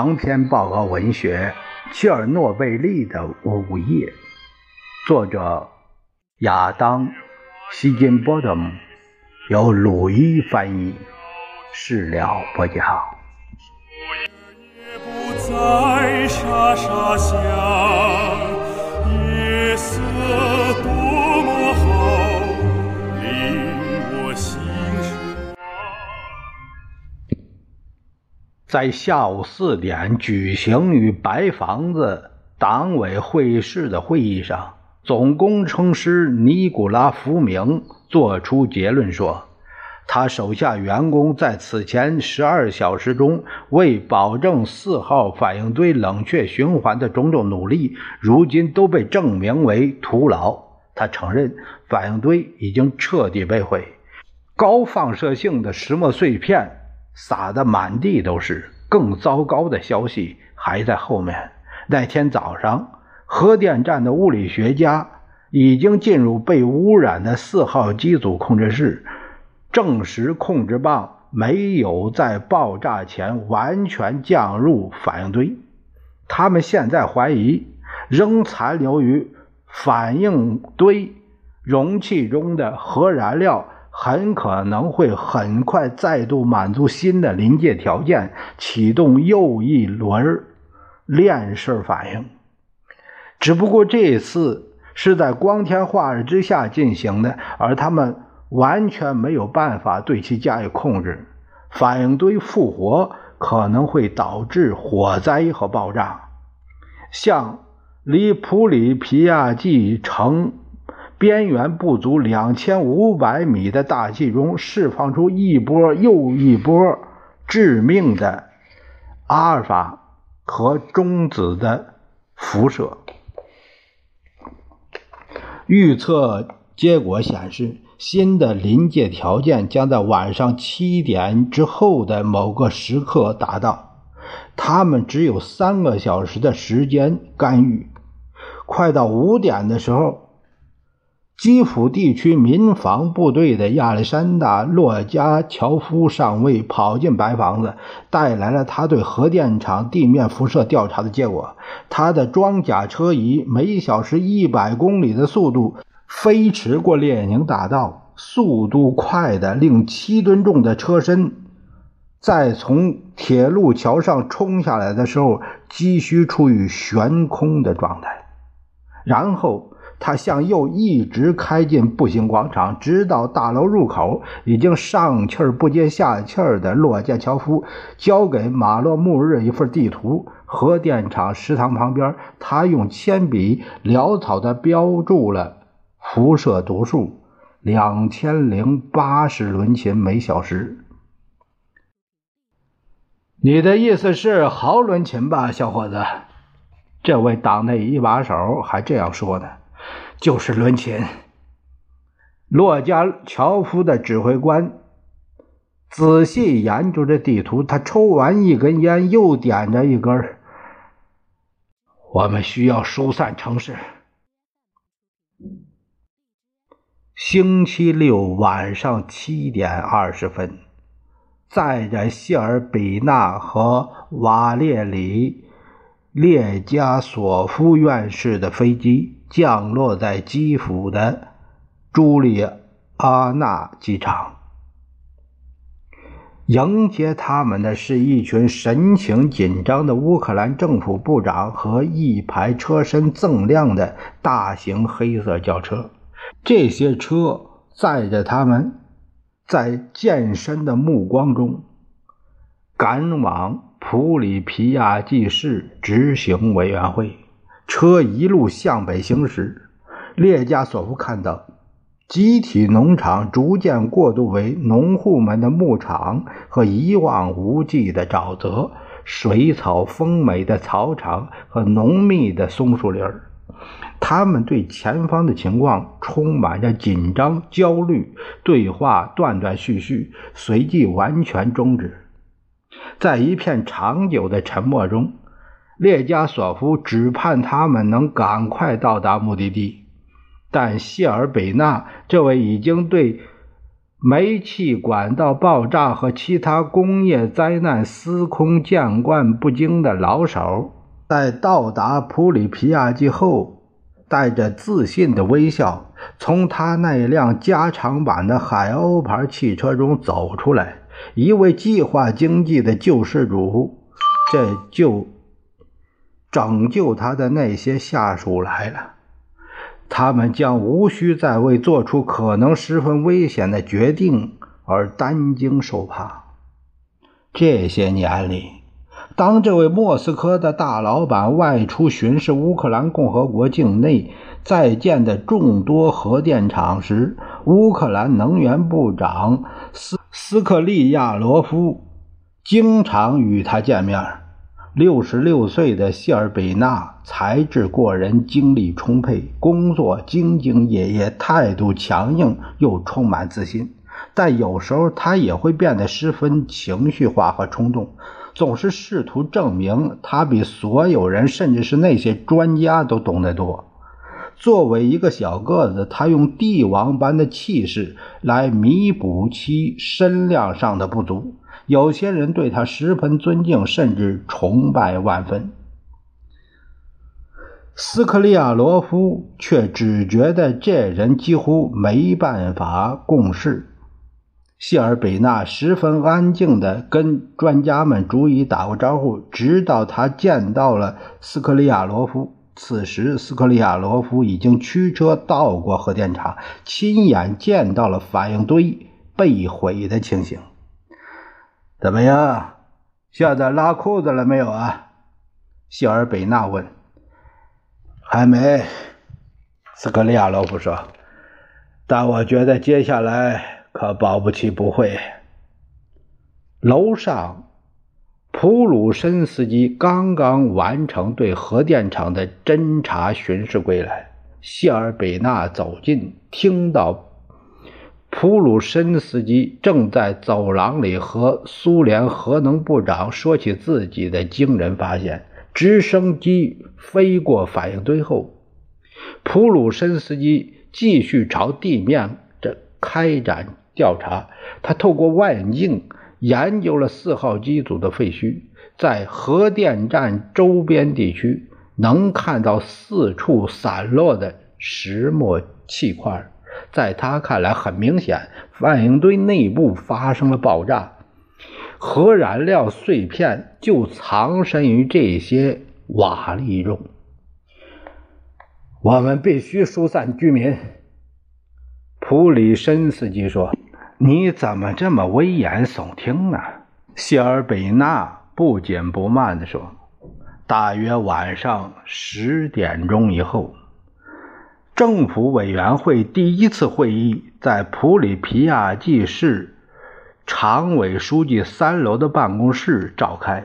长篇报告文学《切尔诺贝利的午夜》，作者亚当·希金波特姆，由鲁伊翻译，事了不讲。在下午四点举行于白房子党委会议室的会议上，总工程师尼古拉·福明作出结论说：“他手下员工在此前十二小时中为保证四号反应堆冷却循环的种种努力，如今都被证明为徒劳。”他承认，反应堆已经彻底被毁，高放射性的石墨碎片。撒得满地都是。更糟糕的消息还在后面。那天早上，核电站的物理学家已经进入被污染的四号机组控制室，证实控制棒没有在爆炸前完全降入反应堆。他们现在怀疑，仍残留于反应堆容器中的核燃料。很可能会很快再度满足新的临界条件，启动又一轮链式反应。只不过这次是在光天化日之下进行的，而他们完全没有办法对其加以控制。反应堆复活可能会导致火灾和爆炸，像离普里皮亚季城。边缘不足两千五百米的大气中释放出一波又一波致命的阿尔法和中子的辐射。预测结果显示，新的临界条件将在晚上七点之后的某个时刻达到。他们只有三个小时的时间干预。快到五点的时候。基辅地区民防部队的亚历山大·洛加乔夫上尉跑进白房子，带来了他对核电厂地面辐射调查的结果。他的装甲车以每小时一百公里的速度飞驰过列宁大道，速度快的令七吨重的车身在从铁路桥上冲下来的时候，急需处于悬空的状态，然后。他向右一直开进步行广场，直到大楼入口。已经上气儿不接下气儿的洛加乔夫交给马洛穆日一份地图。核电厂食堂旁边，他用铅笔潦草地标注了辐射读数：两千零八十伦琴每小时。你的意思是毫伦琴吧，小伙子？这位党内一把手还这样说呢。就是伦琴。洛加乔夫的指挥官仔细研究着地图，他抽完一根烟，又点着一根。我们需要疏散城市。星期六晚上七点二十分，载着谢尔比纳和瓦列里列加索夫院士的飞机。降落在基辅的朱利阿纳机场，迎接他们的是一群神情紧张的乌克兰政府部长和一排车身锃亮的大型黑色轿车。这些车载着他们，在健身的目光中赶往普里皮亚季市执行委员会。车一路向北行驶，列加索夫看到集体农场逐渐过渡为农户们的牧场和一望无际的沼泽、水草丰美的草场和浓密的松树林他们对前方的情况充满着紧张、焦虑，对话断断续续，随即完全终止。在一片长久的沉默中。列加索夫只盼他们能赶快到达目的地，但谢尔比纳这位已经对煤气管道爆炸和其他工业灾难司空见惯不惊的老手，在到达普里皮亚季后，带着自信的微笑，从他那辆加长版的海鸥牌汽车中走出来。一位计划经济的救世主，这就拯救他的那些下属来了。他们将无需再为做出可能十分危险的决定而担惊受怕。这些年里，当这位莫斯科的大老板外出巡视乌克兰共和国境内在建的众多核电厂时，乌克兰能源部长斯斯克利亚罗夫经常与他见面。六十六岁的谢尔比纳才智过人，精力充沛，工作兢兢业业，态度强硬又充满自信。但有时候他也会变得十分情绪化和冲动，总是试图证明他比所有人，甚至是那些专家都懂得多。作为一个小个子，他用帝王般的气势来弥补其身量上的不足。有些人对他十分尊敬，甚至崇拜万分。斯克利亚罗夫却只觉得这人几乎没办法共事。谢尔贝纳十分安静地跟专家们逐一打过招呼，直到他见到了斯克利亚罗夫。此时，斯克利亚罗夫已经驱车到过核电厂，亲眼见到了反应堆被毁的情形。怎么样？现在拉裤子了没有啊？谢尔贝纳问。还没，斯克利亚罗夫说。但我觉得接下来可保不齐不会。楼上，普鲁申斯基刚刚完成对核电厂的侦察巡视归来。谢尔贝纳走近，听到。普鲁申斯基正在走廊里和苏联核能部长说起自己的惊人发现。直升机飞过反应堆后，普鲁申斯基继续朝地面这开展调查。他透过望远镜研究了四号机组的废墟，在核电站周边地区能看到四处散落的石墨气块。在他看来，很明显，反应堆内部发生了爆炸，核燃料碎片就藏身于这些瓦砾中。我们必须疏散居民。普里申斯基说：“你怎么这么危言耸听呢？”谢尔贝纳不紧不慢地说：“大约晚上十点钟以后。”政府委员会第一次会议在普里皮亚季市常委书记三楼的办公室召开，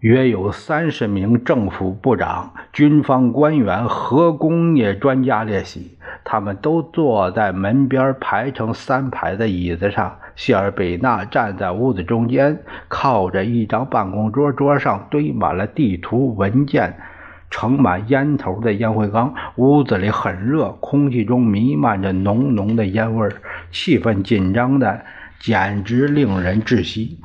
约有三十名政府部长、军方官员、和工业专家列席。他们都坐在门边排成三排的椅子上。谢尔贝纳站在屋子中间，靠着一张办公桌，桌上堆满了地图、文件。盛满烟头的烟灰缸，屋子里很热，空气中弥漫着浓浓的烟味，气氛紧张的简直令人窒息。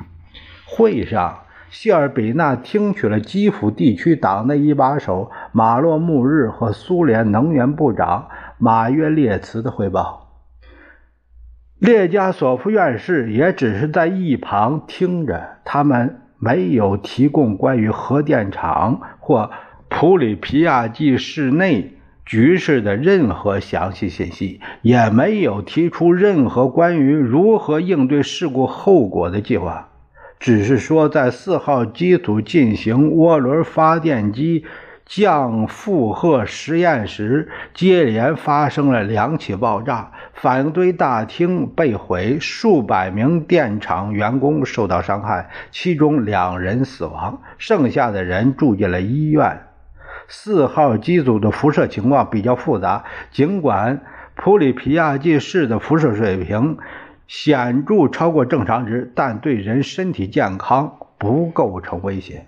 会上，谢尔比纳听取了基辅地区党的一把手马洛穆日和苏联能源部长马约列茨的汇报。列加索夫院士也只是在一旁听着，他们没有提供关于核电厂或。普里皮亚季市内局势的任何详细信息，也没有提出任何关于如何应对事故后果的计划，只是说在四号机组进行涡轮发电机降负荷实验时，接连发生了两起爆炸，反应堆大厅被毁，数百名电厂员工受到伤害，其中两人死亡，剩下的人住进了医院。四号机组的辐射情况比较复杂，尽管普里皮亚季市的辐射水平显著超过正常值，但对人身体健康不构成威胁。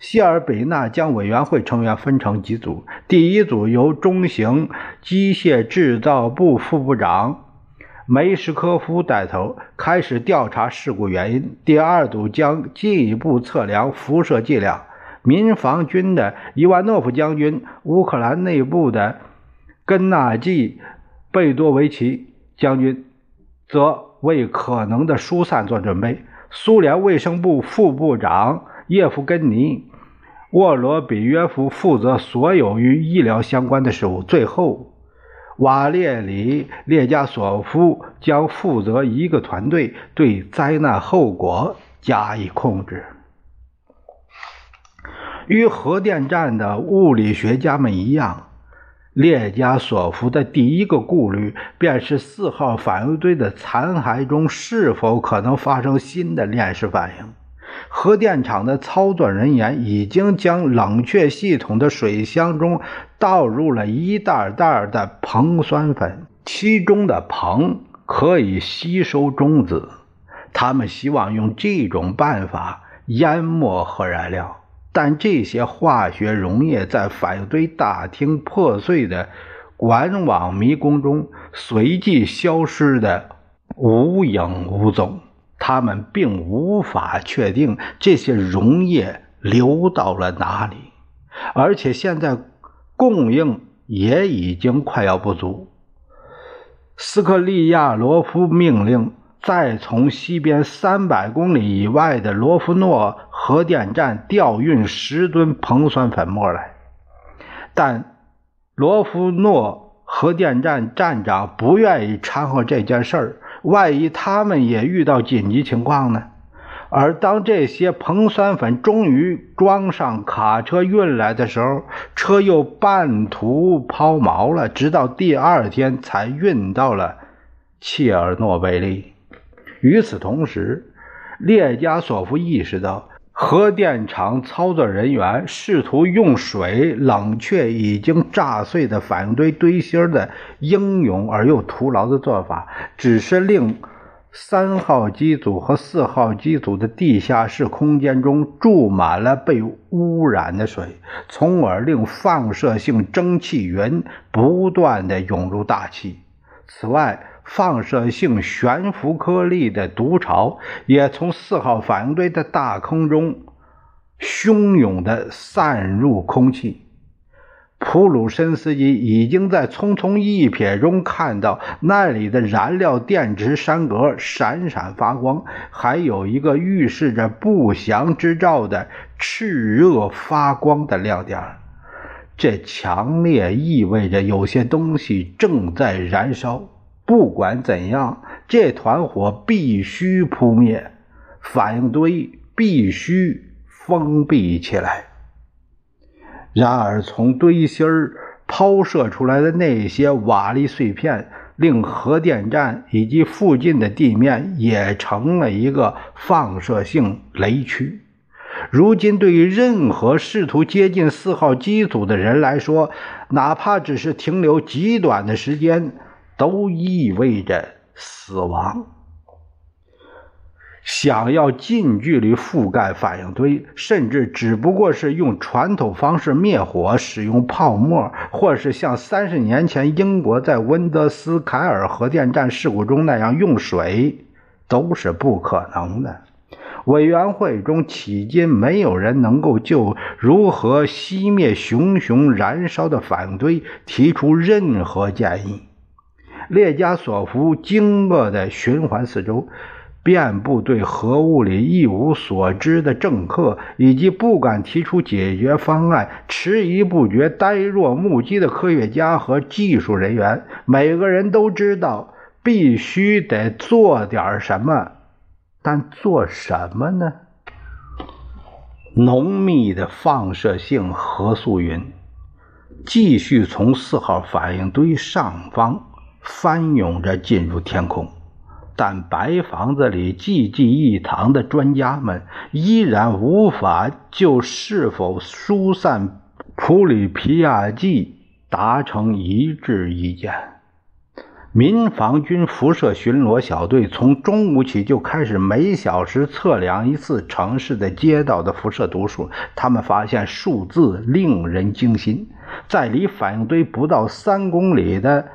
谢尔贝纳将委员会成员分成几组，第一组由中型机械制造部副部长梅什科夫带头开始调查事故原因。第二组将进一步测量辐射剂量。民防军的伊万诺夫将军、乌克兰内部的根纳季·贝多维奇将军则为可能的疏散做准备。苏联卫生部副部长叶夫根尼·沃罗比约夫负责所有与医疗相关的事务。最后。瓦列里·列加索夫将负责一个团队对灾难后果加以控制。与核电站的物理学家们一样，列加索夫的第一个顾虑便是四号反应堆的残骸中是否可能发生新的链式反应。核电厂的操作人员已经将冷却系统的水箱中倒入了一袋袋的硼酸粉，其中的硼可以吸收中子。他们希望用这种办法淹没核燃料，但这些化学溶液在反应堆大厅破碎的管网迷宫中随即消失的无影无踪。他们并无法确定这些溶液流到了哪里，而且现在供应也已经快要不足。斯克利亚罗夫命令再从西边三百公里以外的罗夫诺核电站调运十吨硼酸粉末来，但罗夫诺核电站站长不愿意掺和这件事儿。万一他们也遇到紧急情况呢？而当这些硼酸粉终于装上卡车运来的时候，车又半途抛锚了，直到第二天才运到了切尔诺贝利。与此同时，列加索夫意识到。核电厂操作人员试图用水冷却已经炸碎的反应堆堆芯的英勇而又徒劳的做法，只是令三号机组和四号机组的地下室空间中注满了被污染的水，从而令放射性蒸汽云不断的涌入大气。此外，放射性悬浮颗粒的毒潮也从四号反应堆的大坑中汹涌地散入空气。普鲁申斯基已经在匆匆一瞥中看到那里的燃料电池栅格闪闪发光，还有一个预示着不祥之兆的炽热发光的亮点。这强烈意味着有些东西正在燃烧。不管怎样，这团火必须扑灭，反应堆必须封闭起来。然而，从堆芯儿抛射出来的那些瓦砾碎片，令核电站以及附近的地面也成了一个放射性雷区。如今，对于任何试图接近四号机组的人来说，哪怕只是停留极短的时间，都意味着死亡。想要近距离覆盖反应堆，甚至只不过是用传统方式灭火，使用泡沫，或是像三十年前英国在温德斯凯尔核电站事故中那样用水，都是不可能的。委员会中迄今没有人能够就如何熄灭熊熊燃烧的反应堆提出任何建议。列加索夫惊愕地循环四周，遍布对核物理一无所知的政客，以及不敢提出解决方案、迟疑不决、呆若木鸡的科学家和技术人员。每个人都知道必须得做点什么，但做什么呢？浓密的放射性核素云继续从四号反应堆上方。翻涌着进入天空，但白房子里济济一堂的专家们依然无法就是否疏散普里皮亚季达成一致意见。民防军辐射巡逻小队从中午起就开始每小时测量一次城市的街道的辐射读数，他们发现数字令人惊心，在离反应堆不到三公里的。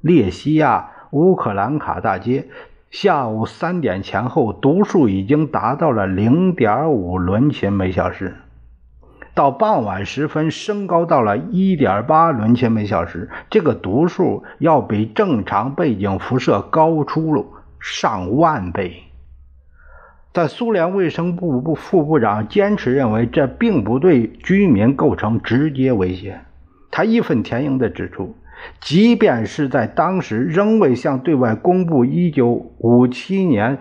列西亚乌克兰卡大街。下午三点前后，读数已经达到了零点五伦琴每小时。到傍晚时分，升高到了一点八伦琴每小时。这个读数要比正常背景辐射高出上万倍。在苏联卫生部部副部长坚持认为这并不对居民构成直接威胁。他义愤填膺地指出。即便是在当时仍未向对外公布1957年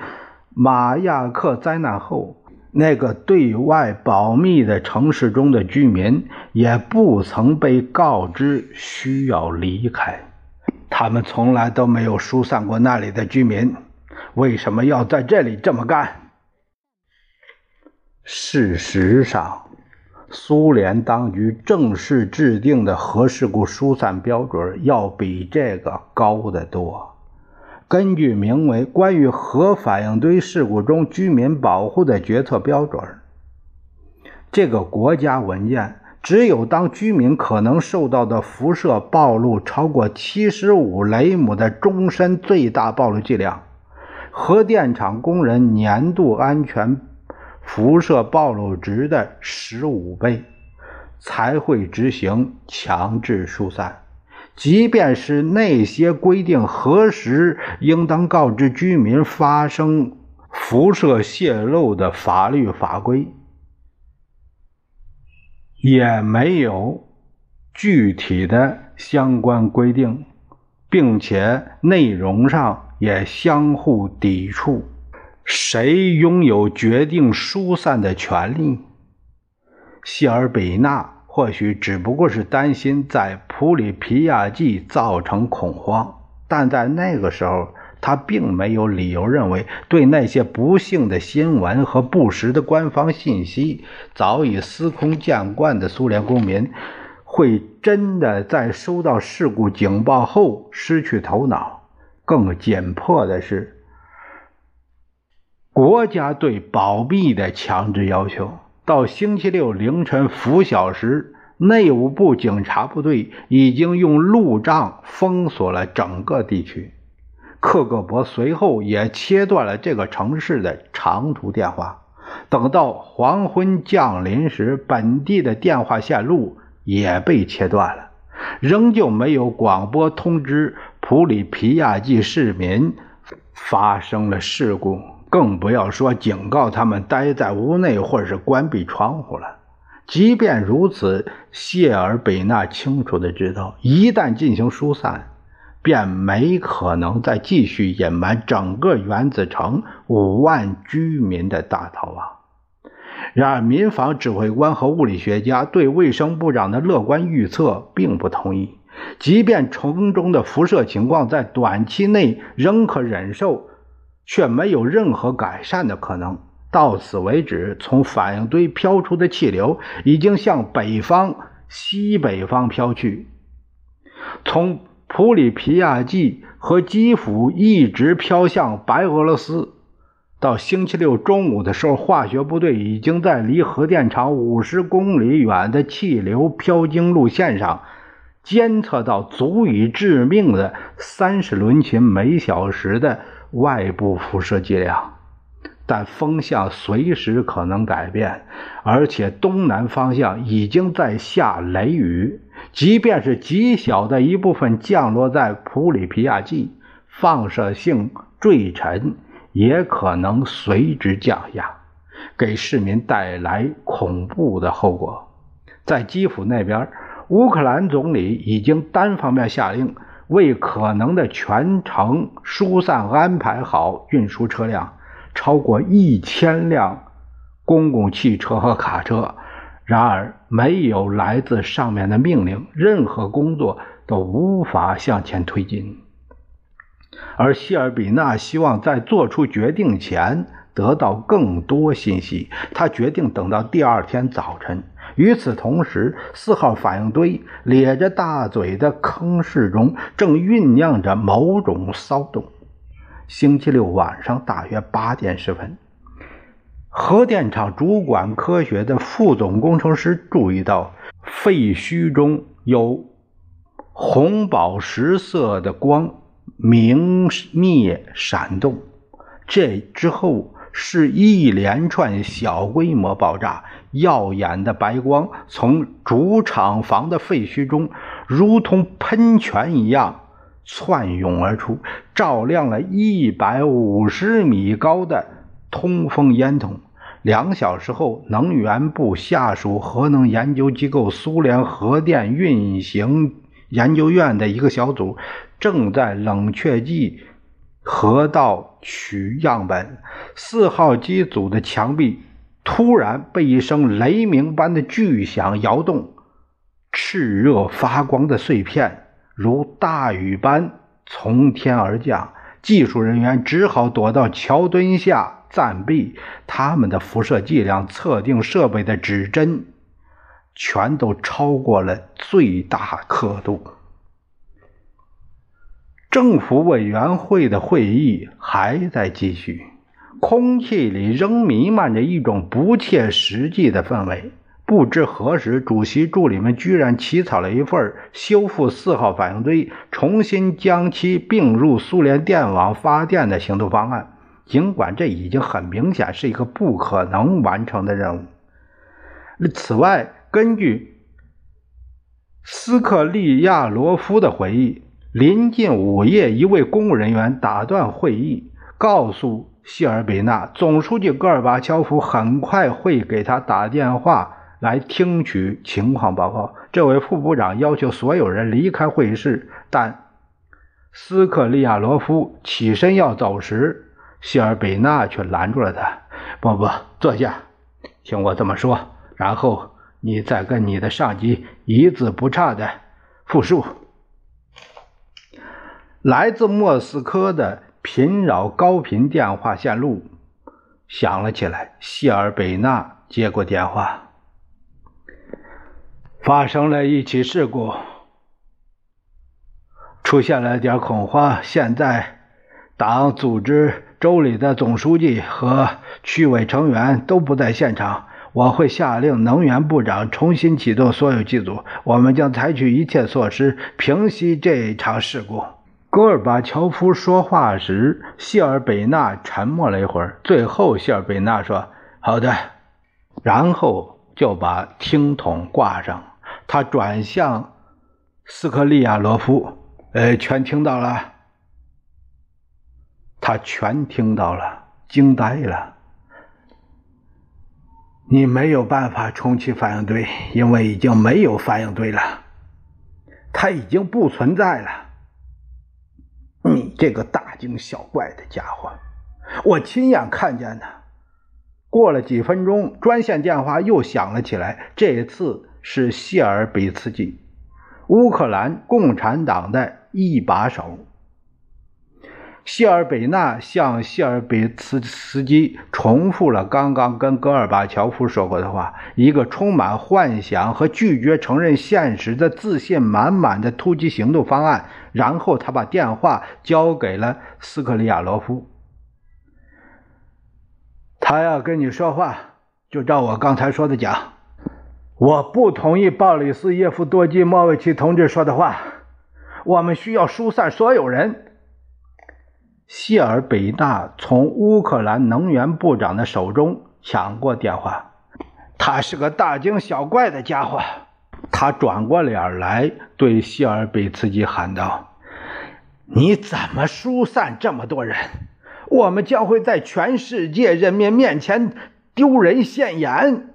马亚克灾难后那个对外保密的城市中的居民，也不曾被告知需要离开。他们从来都没有疏散过那里的居民，为什么要在这里这么干？事实上。苏联当局正式制定的核事故疏散标准要比这个高得多。根据名为《关于核反应堆事故中居民保护的决策标准》，这个国家文件，只有当居民可能受到的辐射暴露超过七十五雷姆的终身最大暴露剂量，核电厂工人年度安全。辐射暴露值的十五倍，才会执行强制疏散。即便是那些规定何时应当告知居民发生辐射泄漏的法律法规，也没有具体的相关规定，并且内容上也相互抵触。谁拥有决定疏散的权利？谢尔比纳或许只不过是担心在普里皮亚季造成恐慌，但在那个时候，他并没有理由认为对那些不幸的新闻和不实的官方信息早已司空见惯的苏联公民会真的在收到事故警报后失去头脑。更紧迫的是。国家对保密的强制要求，到星期六凌晨拂晓时，内务部警察部队已经用路障封锁了整个地区。克格勃随后也切断了这个城市的长途电话。等到黄昏降临时，本地的电话线路也被切断了，仍旧没有广播通知普里皮亚季市民发生了事故。更不要说警告他们待在屋内，或者是关闭窗户了。即便如此，谢尔比纳清楚的知道，一旦进行疏散，便没可能再继续隐瞒整个原子城五万居民的大逃亡。然而，民防指挥官和物理学家对卫生部长的乐观预测并不同意。即便城中的辐射情况在短期内仍可忍受。却没有任何改善的可能。到此为止，从反应堆飘出的气流已经向北方、西北方飘去，从普里皮亚季和基辅一直飘向白俄罗斯。到星期六中午的时候，化学部队已经在离核电厂五十公里远的气流飘经路线上监测到足以致命的三十伦琴每小时的。外部辐射剂量，但风向随时可能改变，而且东南方向已经在下雷雨。即便是极小的一部分降落在普里皮亚季，放射性坠尘也可能随之降下，给市民带来恐怖的后果。在基辅那边，乌克兰总理已经单方面下令。为可能的全城疏散安排好运输车辆，超过一千辆公共汽车和卡车。然而，没有来自上面的命令，任何工作都无法向前推进。而希尔比纳希望在做出决定前得到更多信息，他决定等到第二天早晨。与此同时，四号反应堆咧着大嘴的坑室中正酝酿着某种骚动。星期六晚上大约八点十分，核电厂主管科学的副总工程师注意到废墟中有红宝石色的光明灭闪动。这之后是一连串小规模爆炸，耀眼的白光从主厂房的废墟中如同喷泉一样窜涌而出，照亮了一百五十米高的通风烟筒。两小时后，能源部下属核能研究机构苏联核电运行研究院的一个小组正在冷却剂河道取样本。四号机组的墙壁突然被一声雷鸣般的巨响摇动，炽热发光的碎片如大雨般从天而降。技术人员只好躲到桥墩下。暂避，他们的辐射剂量测定设备的指针全都超过了最大刻度。政府委员会的会议还在继续，空气里仍弥漫着一种不切实际的氛围。不知何时，主席助理们居然起草了一份修复四号反应堆、重新将其并入苏联电网发电的行动方案。尽管这已经很明显是一个不可能完成的任务。此外，根据斯克利亚罗夫的回忆，临近午夜，一位公务人员打断会议，告诉谢尔比纳，总书记戈尔巴乔夫很快会给他打电话来听取情况报告。这位副部长要求所有人离开会议室，但斯克利亚罗夫起身要走时。谢尔比纳却拦住了他：“不不，坐下，听我这么说，然后你再跟你的上级一字不差的复述。”来自莫斯科的频扰高频电话线路响了起来。谢尔贝纳接过电话：“发生了一起事故，出现了点恐慌。现在党组织。”州里的总书记和区委成员都不在现场，我会下令能源部长重新启动所有机组，我们将采取一切措施平息这场事故。戈尔巴乔夫说话时，谢尔贝纳沉默了一会儿，最后谢尔贝纳说：“好的。”然后就把听筒挂上。他转向斯克利亚罗夫：“呃，全听到了。”他全听到了，惊呆了。你没有办法重启反应堆，因为已经没有反应堆了，它已经不存在了。这个大惊小怪的家伙，我亲眼看见的。过了几分钟，专线电话又响了起来，这次是谢尔比茨基，乌克兰共产党的一把手。谢尔贝纳向谢尔比茨斯基重复了刚刚跟戈尔巴乔夫说过的话：一个充满幻想和拒绝承认现实的自信满满的突击行动方案。然后他把电话交给了斯克里亚罗夫。他要跟你说话，就照我刚才说的讲。我不同意鲍里斯耶夫多基莫维奇同志说的话。我们需要疏散所有人。谢尔贝纳从乌克兰能源部长的手中抢过电话，他是个大惊小怪的家伙。他转过脸来对谢尔贝茨基喊道：“你怎么疏散这么多人？我们将会在全世界人民面前丢人现眼。”